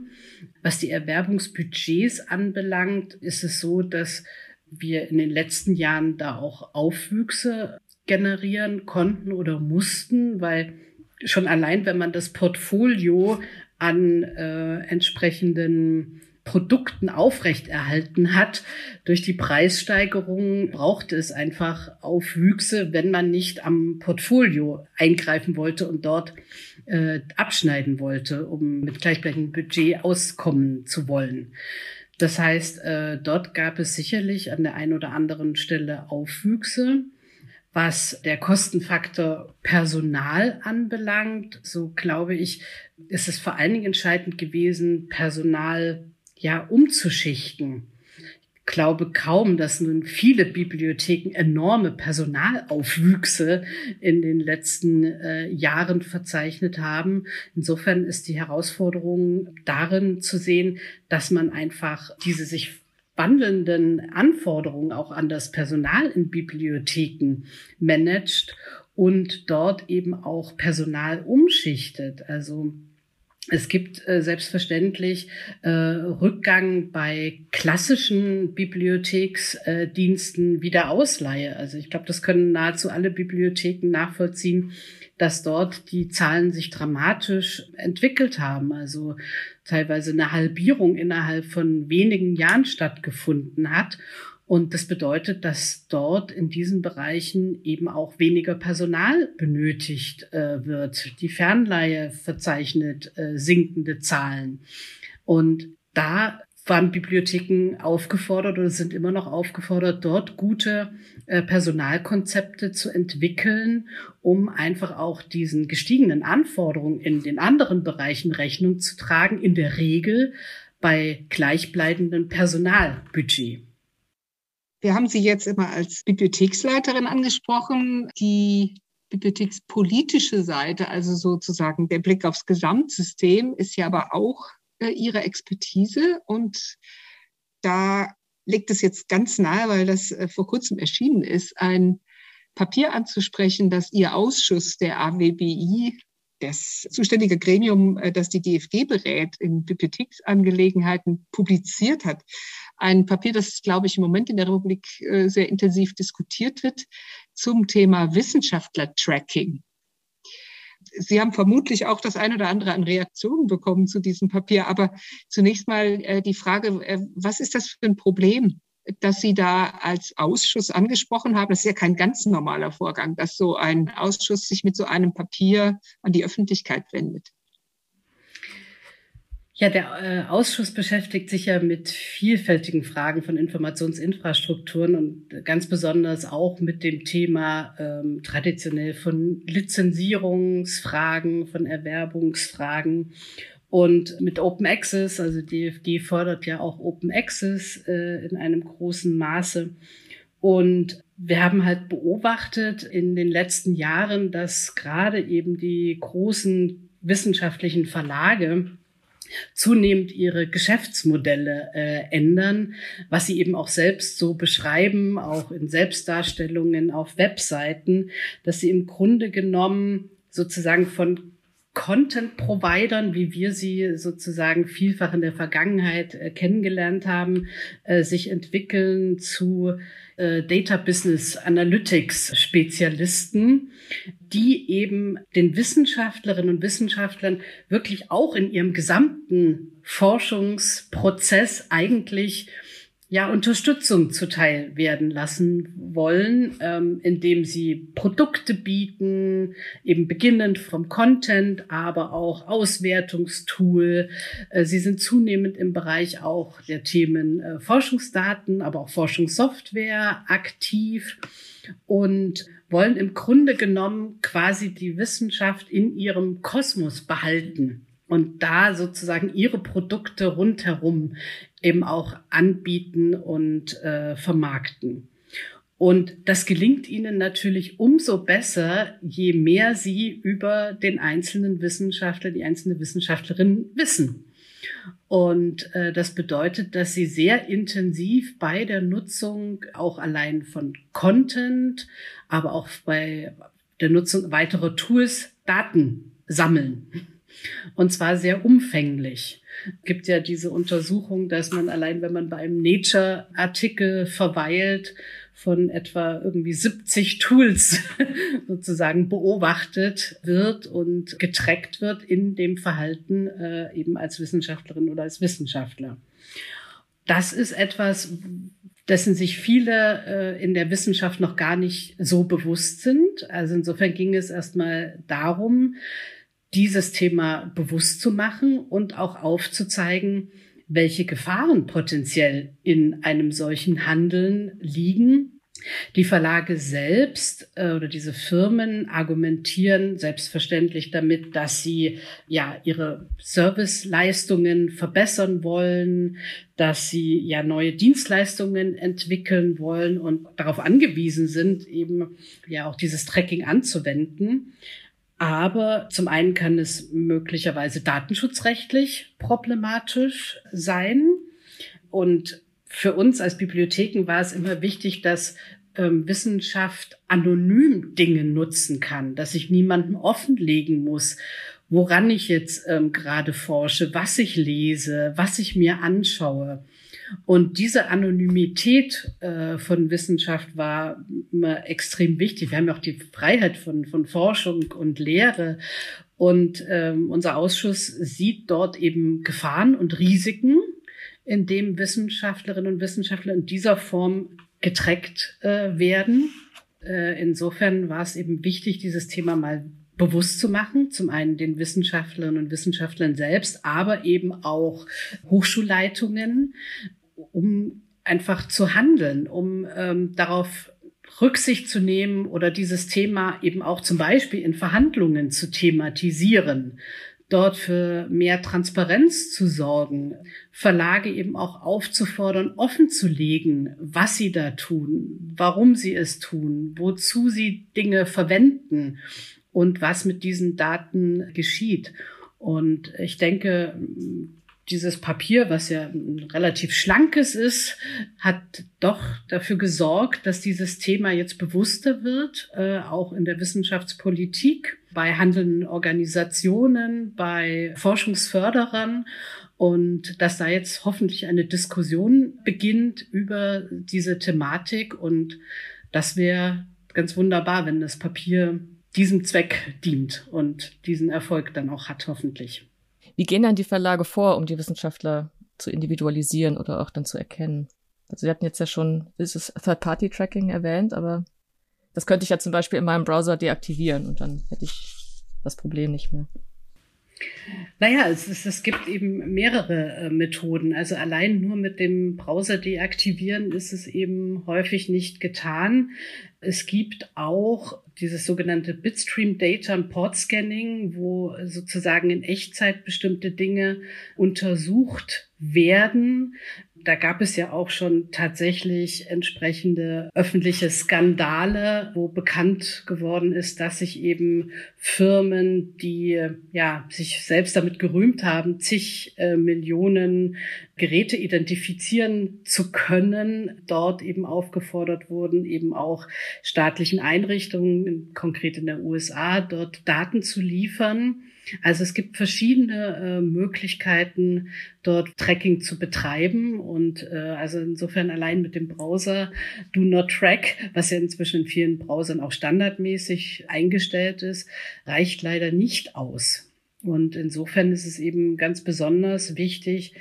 Was die Erwerbungsbudgets anbelangt, ist es so, dass wir in den letzten Jahren da auch Aufwüchse generieren konnten oder mussten, weil schon allein, wenn man das Portfolio an äh, entsprechenden Produkten aufrechterhalten hat. Durch die Preissteigerung brauchte es einfach Aufwüchse, wenn man nicht am Portfolio eingreifen wollte und dort äh, abschneiden wollte, um mit gleichbleichendem Budget auskommen zu wollen. Das heißt, äh, dort gab es sicherlich an der einen oder anderen Stelle Aufwüchse. Was der Kostenfaktor Personal anbelangt, so glaube ich, ist es vor allen Dingen entscheidend gewesen, Personal ja umzuschichten. Ich glaube kaum, dass nun viele Bibliotheken enorme Personalaufwüchse in den letzten äh, Jahren verzeichnet haben. Insofern ist die Herausforderung darin zu sehen, dass man einfach diese sich wandelnden Anforderungen auch an das Personal in Bibliotheken managt und dort eben auch Personal umschichtet. Also es gibt äh, selbstverständlich äh, Rückgang bei klassischen Bibliotheksdiensten äh, wie der Ausleihe. Also ich glaube, das können nahezu alle Bibliotheken nachvollziehen, dass dort die Zahlen sich dramatisch entwickelt haben. Also teilweise eine Halbierung innerhalb von wenigen Jahren stattgefunden hat. Und das bedeutet, dass dort in diesen Bereichen eben auch weniger Personal benötigt äh, wird. Die Fernleihe verzeichnet äh, sinkende Zahlen. Und da waren Bibliotheken aufgefordert oder sind immer noch aufgefordert, dort gute äh, Personalkonzepte zu entwickeln, um einfach auch diesen gestiegenen Anforderungen in den anderen Bereichen Rechnung zu tragen, in der Regel bei gleichbleibendem Personalbudget. Wir haben Sie jetzt immer als Bibliotheksleiterin angesprochen. Die bibliothekspolitische Seite, also sozusagen der Blick aufs Gesamtsystem, ist ja aber auch äh, Ihre Expertise. Und da liegt es jetzt ganz nahe, weil das äh, vor kurzem erschienen ist, ein Papier anzusprechen, das Ihr Ausschuss der AWBI das zuständige Gremium, äh, das die DFG berät in Bibliotheksangelegenheiten, publiziert hat. Ein Papier, das, glaube ich, im Moment in der Republik äh, sehr intensiv diskutiert wird zum Thema Wissenschaftler-Tracking. Sie haben vermutlich auch das eine oder andere an Reaktionen bekommen zu diesem Papier. Aber zunächst mal äh, die Frage, was ist das für ein Problem? Dass Sie da als Ausschuss angesprochen haben. Das ist ja kein ganz normaler Vorgang, dass so ein Ausschuss sich mit so einem Papier an die Öffentlichkeit wendet. Ja, der äh, Ausschuss beschäftigt sich ja mit vielfältigen Fragen von Informationsinfrastrukturen und ganz besonders auch mit dem Thema ähm, traditionell von Lizenzierungsfragen, von Erwerbungsfragen und mit Open Access, also DFG fördert ja auch Open Access äh, in einem großen Maße. Und wir haben halt beobachtet in den letzten Jahren, dass gerade eben die großen wissenschaftlichen Verlage zunehmend ihre Geschäftsmodelle äh, ändern, was sie eben auch selbst so beschreiben, auch in Selbstdarstellungen auf Webseiten, dass sie im Grunde genommen sozusagen von Content-Providern, wie wir sie sozusagen vielfach in der Vergangenheit äh, kennengelernt haben, äh, sich entwickeln zu äh, Data Business Analytics Spezialisten, die eben den Wissenschaftlerinnen und Wissenschaftlern wirklich auch in ihrem gesamten Forschungsprozess eigentlich ja Unterstützung zuteil werden lassen wollen, ähm, indem sie Produkte bieten, eben beginnend vom Content, aber auch Auswertungstool. Äh, sie sind zunehmend im Bereich auch der Themen äh, Forschungsdaten, aber auch Forschungssoftware aktiv und wollen im Grunde genommen quasi die Wissenschaft in ihrem Kosmos behalten und da sozusagen ihre Produkte rundherum eben auch anbieten und äh, vermarkten. Und das gelingt ihnen natürlich umso besser, je mehr sie über den einzelnen Wissenschaftler, die einzelne Wissenschaftlerin wissen. Und äh, das bedeutet, dass sie sehr intensiv bei der Nutzung auch allein von Content, aber auch bei der Nutzung weiterer Tools Daten sammeln. Und zwar sehr umfänglich. Es gibt ja diese Untersuchung, dass man allein, wenn man bei einem Nature-Artikel verweilt, von etwa irgendwie 70 Tools sozusagen beobachtet wird und getrackt wird in dem Verhalten äh, eben als Wissenschaftlerin oder als Wissenschaftler. Das ist etwas, dessen sich viele äh, in der Wissenschaft noch gar nicht so bewusst sind. Also insofern ging es erstmal darum, dieses Thema bewusst zu machen und auch aufzuzeigen, welche Gefahren potenziell in einem solchen Handeln liegen die Verlage selbst äh, oder diese Firmen argumentieren selbstverständlich damit, dass sie ja ihre Serviceleistungen verbessern wollen, dass sie ja neue Dienstleistungen entwickeln wollen und darauf angewiesen sind, eben ja auch dieses Tracking anzuwenden. Aber zum einen kann es möglicherweise datenschutzrechtlich problematisch sein. Und für uns als Bibliotheken war es immer wichtig, dass ähm, Wissenschaft anonym Dinge nutzen kann, dass ich niemandem offenlegen muss, woran ich jetzt ähm, gerade forsche, was ich lese, was ich mir anschaue. Und diese Anonymität äh, von Wissenschaft war immer extrem wichtig. Wir haben ja auch die Freiheit von, von Forschung und Lehre. Und ähm, unser Ausschuss sieht dort eben Gefahren und Risiken in dem Wissenschaftlerinnen und Wissenschaftler in dieser Form getrackt äh, werden. Äh, insofern war es eben wichtig, dieses Thema mal bewusst zu machen. Zum einen den Wissenschaftlerinnen und Wissenschaftlern selbst, aber eben auch Hochschulleitungen, um einfach zu handeln, um ähm, darauf Rücksicht zu nehmen oder dieses Thema eben auch zum Beispiel in Verhandlungen zu thematisieren dort für mehr Transparenz zu sorgen, Verlage eben auch aufzufordern, offen zu legen, was sie da tun, warum sie es tun, wozu sie Dinge verwenden und was mit diesen Daten geschieht. Und ich denke, dieses Papier, was ja relativ schlankes ist, hat doch dafür gesorgt, dass dieses Thema jetzt bewusster wird, äh, auch in der Wissenschaftspolitik, bei handelnden Organisationen, bei Forschungsförderern und dass da jetzt hoffentlich eine Diskussion beginnt über diese Thematik und das wäre ganz wunderbar, wenn das Papier diesem Zweck dient und diesen Erfolg dann auch hat, hoffentlich. Wie gehen dann die Verlage vor, um die Wissenschaftler zu individualisieren oder auch dann zu erkennen? Also Sie hatten jetzt ja schon dieses Third-Party-Tracking erwähnt, aber das könnte ich ja zum Beispiel in meinem Browser deaktivieren und dann hätte ich das Problem nicht mehr. Naja, es, es, es gibt eben mehrere äh, Methoden. Also allein nur mit dem Browser deaktivieren ist es eben häufig nicht getan. Es gibt auch dieses sogenannte Bitstream Data und Port Scanning, wo sozusagen in Echtzeit bestimmte Dinge untersucht werden. Da gab es ja auch schon tatsächlich entsprechende öffentliche Skandale, wo bekannt geworden ist, dass sich eben Firmen, die ja sich selbst damit gerühmt haben, zig äh, Millionen Geräte identifizieren zu können, dort eben aufgefordert wurden, eben auch staatlichen Einrichtungen, konkret in der USA, dort Daten zu liefern. Also es gibt verschiedene äh, Möglichkeiten, dort Tracking zu betreiben. Und äh, also insofern allein mit dem Browser Do Not Track, was ja inzwischen in vielen Browsern auch standardmäßig eingestellt ist, reicht leider nicht aus. Und insofern ist es eben ganz besonders wichtig,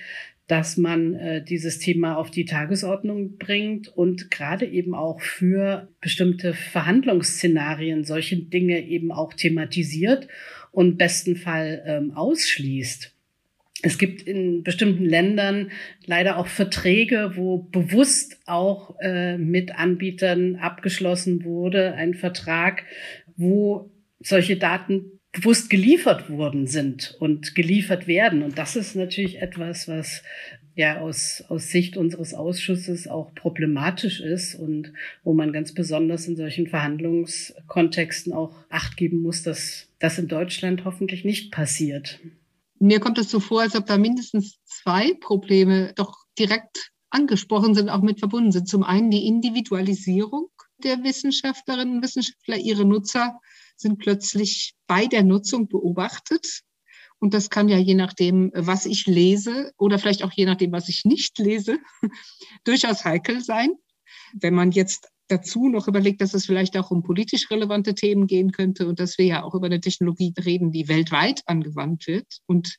dass man äh, dieses Thema auf die Tagesordnung bringt und gerade eben auch für bestimmte Verhandlungsszenarien solche Dinge eben auch thematisiert und besten Fall ähm, ausschließt. Es gibt in bestimmten Ländern leider auch Verträge, wo bewusst auch äh, mit Anbietern abgeschlossen wurde, ein Vertrag, wo solche Daten bewusst geliefert worden sind und geliefert werden. Und das ist natürlich etwas, was ja aus, aus Sicht unseres Ausschusses auch problematisch ist und wo man ganz besonders in solchen Verhandlungskontexten auch Acht geben muss, dass das in Deutschland hoffentlich nicht passiert. Mir kommt es so vor, als ob da mindestens zwei Probleme doch direkt angesprochen sind, auch mit verbunden sind. Zum einen die Individualisierung der Wissenschaftlerinnen und Wissenschaftler. Ihre Nutzer sind plötzlich bei der Nutzung beobachtet. Und das kann ja je nachdem, was ich lese oder vielleicht auch je nachdem, was ich nicht lese, durchaus heikel sein. Wenn man jetzt dazu noch überlegt, dass es vielleicht auch um politisch relevante Themen gehen könnte und dass wir ja auch über eine Technologie reden, die weltweit angewandt wird. Und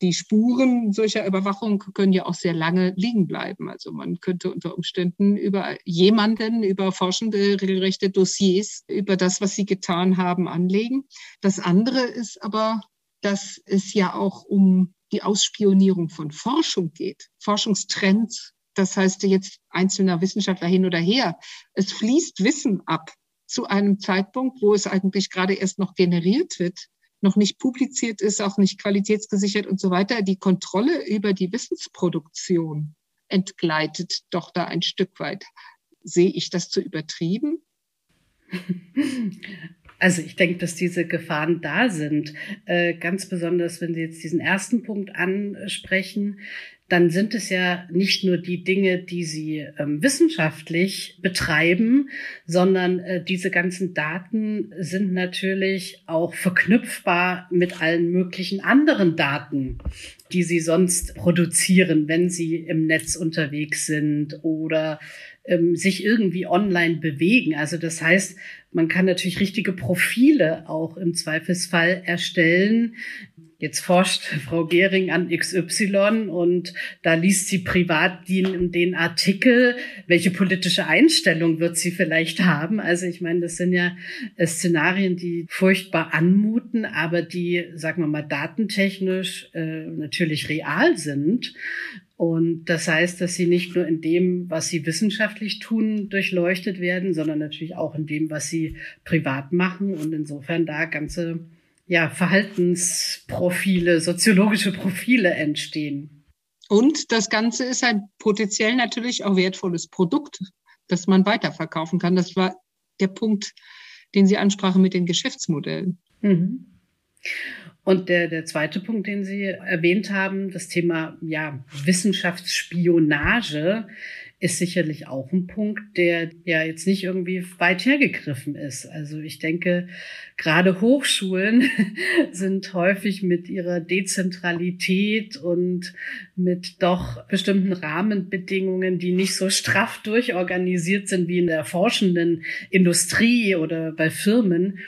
die Spuren solcher Überwachung können ja auch sehr lange liegen bleiben. Also man könnte unter Umständen über jemanden, über forschende regelrechte Dossiers, über das, was sie getan haben, anlegen. Das andere ist aber, dass es ja auch um die Ausspionierung von Forschung geht, Forschungstrends. Das heißt jetzt einzelner Wissenschaftler hin oder her. Es fließt Wissen ab zu einem Zeitpunkt, wo es eigentlich gerade erst noch generiert wird noch nicht publiziert ist, auch nicht qualitätsgesichert und so weiter, die Kontrolle über die Wissensproduktion entgleitet doch da ein Stück weit. Sehe ich das zu übertrieben? Also ich denke, dass diese Gefahren da sind. Äh, ganz besonders, wenn Sie jetzt diesen ersten Punkt ansprechen, dann sind es ja nicht nur die Dinge, die sie ähm, wissenschaftlich betreiben, sondern äh, diese ganzen Daten sind natürlich auch verknüpfbar mit allen möglichen anderen Daten, die sie sonst produzieren, wenn sie im Netz unterwegs sind oder ähm, sich irgendwie online bewegen. Also das heißt, man kann natürlich richtige Profile auch im Zweifelsfall erstellen, Jetzt forscht Frau Gehring an XY und da liest sie privat den, den Artikel. Welche politische Einstellung wird sie vielleicht haben? Also ich meine, das sind ja äh, Szenarien, die furchtbar anmuten, aber die, sagen wir mal, datentechnisch äh, natürlich real sind. Und das heißt, dass sie nicht nur in dem, was sie wissenschaftlich tun, durchleuchtet werden, sondern natürlich auch in dem, was sie privat machen und insofern da ganze ja, Verhaltensprofile, soziologische Profile entstehen. Und das Ganze ist ein potenziell natürlich auch wertvolles Produkt, das man weiterverkaufen kann. Das war der Punkt, den Sie ansprachen mit den Geschäftsmodellen. Mhm. Und der, der zweite Punkt, den Sie erwähnt haben, das Thema ja, Wissenschaftsspionage, ist sicherlich auch ein Punkt, der ja jetzt nicht irgendwie weit hergegriffen ist. Also ich denke, gerade Hochschulen sind häufig mit ihrer Dezentralität und mit doch bestimmten Rahmenbedingungen, die nicht so straff durchorganisiert sind wie in der forschenden Industrie oder bei Firmen,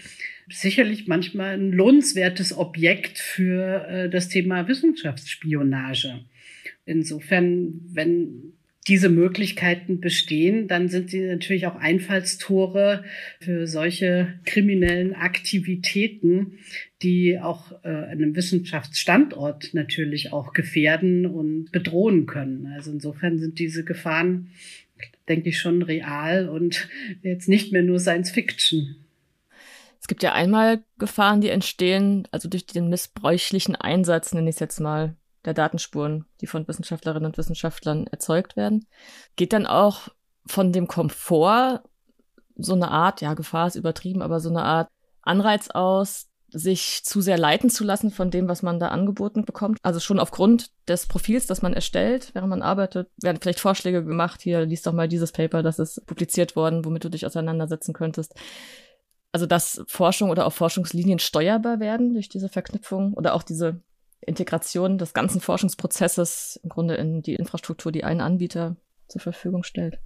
sicherlich manchmal ein lohnenswertes Objekt für äh, das Thema Wissenschaftsspionage. Insofern, wenn diese Möglichkeiten bestehen, dann sind sie natürlich auch Einfallstore für solche kriminellen Aktivitäten, die auch äh, einem Wissenschaftsstandort natürlich auch gefährden und bedrohen können. Also insofern sind diese Gefahren, denke ich, schon real und jetzt nicht mehr nur Science Fiction. Es gibt ja einmal Gefahren, die entstehen, also durch den missbräuchlichen Einsatz, nenne ich es jetzt mal, der Datenspuren, die von Wissenschaftlerinnen und Wissenschaftlern erzeugt werden. Geht dann auch von dem Komfort so eine Art, ja, Gefahr ist übertrieben, aber so eine Art Anreiz aus, sich zu sehr leiten zu lassen von dem, was man da angeboten bekommt. Also schon aufgrund des Profils, das man erstellt, während man arbeitet, werden vielleicht Vorschläge gemacht, hier liest doch mal dieses Paper, das ist publiziert worden, womit du dich auseinandersetzen könntest. Also dass Forschung oder auch Forschungslinien steuerbar werden durch diese Verknüpfung oder auch diese Integration des ganzen Forschungsprozesses im Grunde in die Infrastruktur, die ein Anbieter zur Verfügung stellt.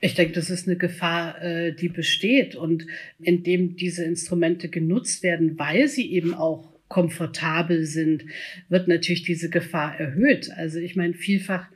Ich denke, das ist eine Gefahr, äh, die besteht. Und indem diese Instrumente genutzt werden, weil sie eben auch komfortabel sind, wird natürlich diese Gefahr erhöht. Also ich meine, vielfach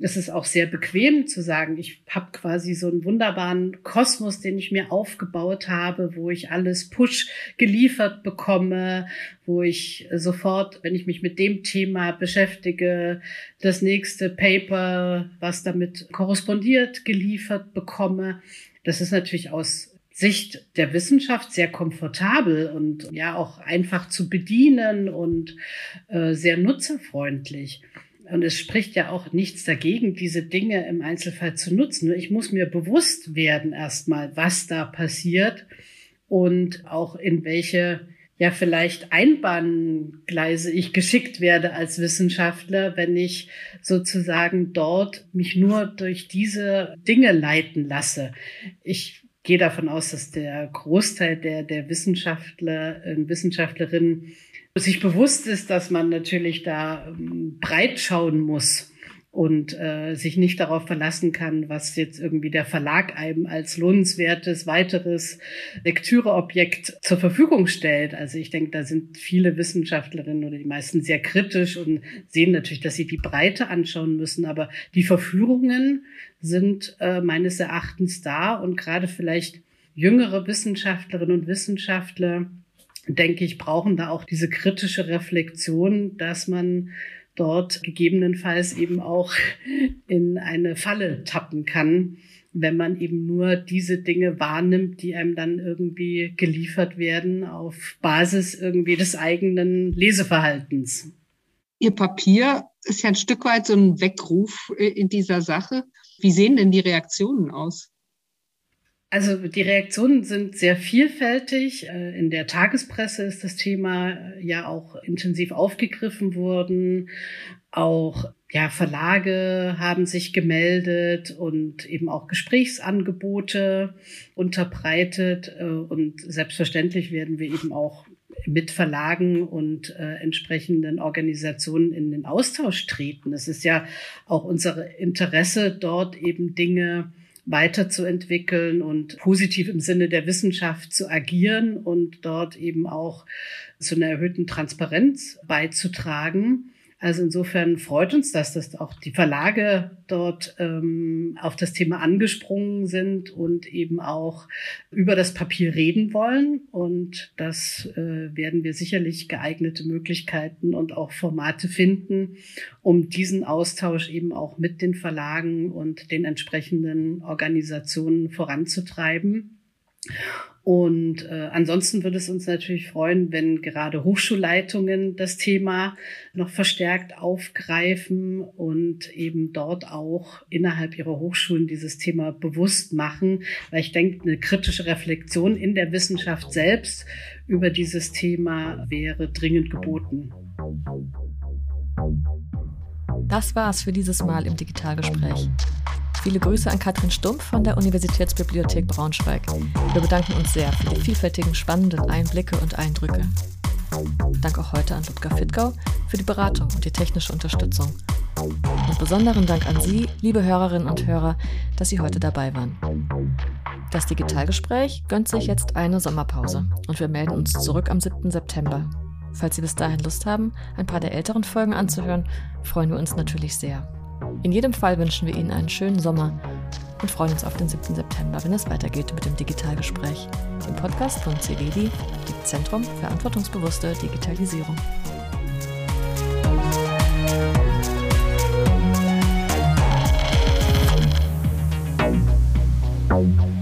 es ist auch sehr bequem zu sagen, ich habe quasi so einen wunderbaren Kosmos, den ich mir aufgebaut habe, wo ich alles push geliefert bekomme, wo ich sofort, wenn ich mich mit dem Thema beschäftige, das nächste Paper, was damit korrespondiert, geliefert bekomme. Das ist natürlich aus Sicht der Wissenschaft sehr komfortabel und ja auch einfach zu bedienen und äh, sehr nutzerfreundlich. Und es spricht ja auch nichts dagegen, diese Dinge im Einzelfall zu nutzen. Ich muss mir bewusst werden erstmal, was da passiert und auch in welche ja vielleicht Einbahngleise ich geschickt werde als Wissenschaftler, wenn ich sozusagen dort mich nur durch diese Dinge leiten lasse. Ich gehe davon aus, dass der Großteil der, der Wissenschaftler und Wissenschaftlerinnen sich bewusst ist, dass man natürlich da ähm, breit schauen muss und äh, sich nicht darauf verlassen kann, was jetzt irgendwie der Verlag einem als lohnenswertes weiteres Lektüreobjekt zur Verfügung stellt. Also ich denke, da sind viele Wissenschaftlerinnen oder die meisten sehr kritisch und sehen natürlich, dass sie die Breite anschauen müssen. Aber die Verführungen sind äh, meines Erachtens da und gerade vielleicht jüngere Wissenschaftlerinnen und Wissenschaftler, denke ich, brauchen da auch diese kritische Reflexion, dass man dort gegebenenfalls eben auch in eine Falle tappen kann, wenn man eben nur diese Dinge wahrnimmt, die einem dann irgendwie geliefert werden auf Basis irgendwie des eigenen Leseverhaltens. Ihr Papier ist ja ein Stück weit so ein Weckruf in dieser Sache. Wie sehen denn die Reaktionen aus? Also die Reaktionen sind sehr vielfältig. Äh, in der Tagespresse ist das Thema äh, ja auch intensiv aufgegriffen worden. Auch ja, Verlage haben sich gemeldet und eben auch Gesprächsangebote unterbreitet. Äh, und selbstverständlich werden wir eben auch mit Verlagen und äh, entsprechenden Organisationen in den Austausch treten. Es ist ja auch unser Interesse, dort eben Dinge weiterzuentwickeln und positiv im Sinne der Wissenschaft zu agieren und dort eben auch zu einer erhöhten Transparenz beizutragen. Also insofern freut uns das, dass auch die Verlage dort ähm, auf das Thema angesprungen sind und eben auch über das Papier reden wollen. Und das äh, werden wir sicherlich geeignete Möglichkeiten und auch Formate finden, um diesen Austausch eben auch mit den Verlagen und den entsprechenden Organisationen voranzutreiben. Und äh, ansonsten würde es uns natürlich freuen, wenn gerade Hochschulleitungen das Thema noch verstärkt aufgreifen und eben dort auch innerhalb ihrer Hochschulen dieses Thema bewusst machen, weil ich denke, eine kritische Reflexion in der Wissenschaft selbst über dieses Thema wäre dringend geboten. Das war's für dieses Mal im Digitalgespräch. Viele Grüße an Katrin Stumpf von der Universitätsbibliothek Braunschweig. Wir bedanken uns sehr für die vielfältigen, spannenden Einblicke und Eindrücke. Dank auch heute an Ludger Fittgau für die Beratung und die technische Unterstützung. Und besonderen Dank an Sie, liebe Hörerinnen und Hörer, dass Sie heute dabei waren. Das Digitalgespräch gönnt sich jetzt eine Sommerpause und wir melden uns zurück am 7. September. Falls Sie bis dahin Lust haben, ein paar der älteren Folgen anzuhören, freuen wir uns natürlich sehr. In jedem Fall wünschen wir Ihnen einen schönen Sommer und freuen uns auf den 7. September, wenn es weitergeht mit dem Digitalgespräch, dem Podcast von CDD, dem Zentrum Verantwortungsbewusste Digitalisierung. Thank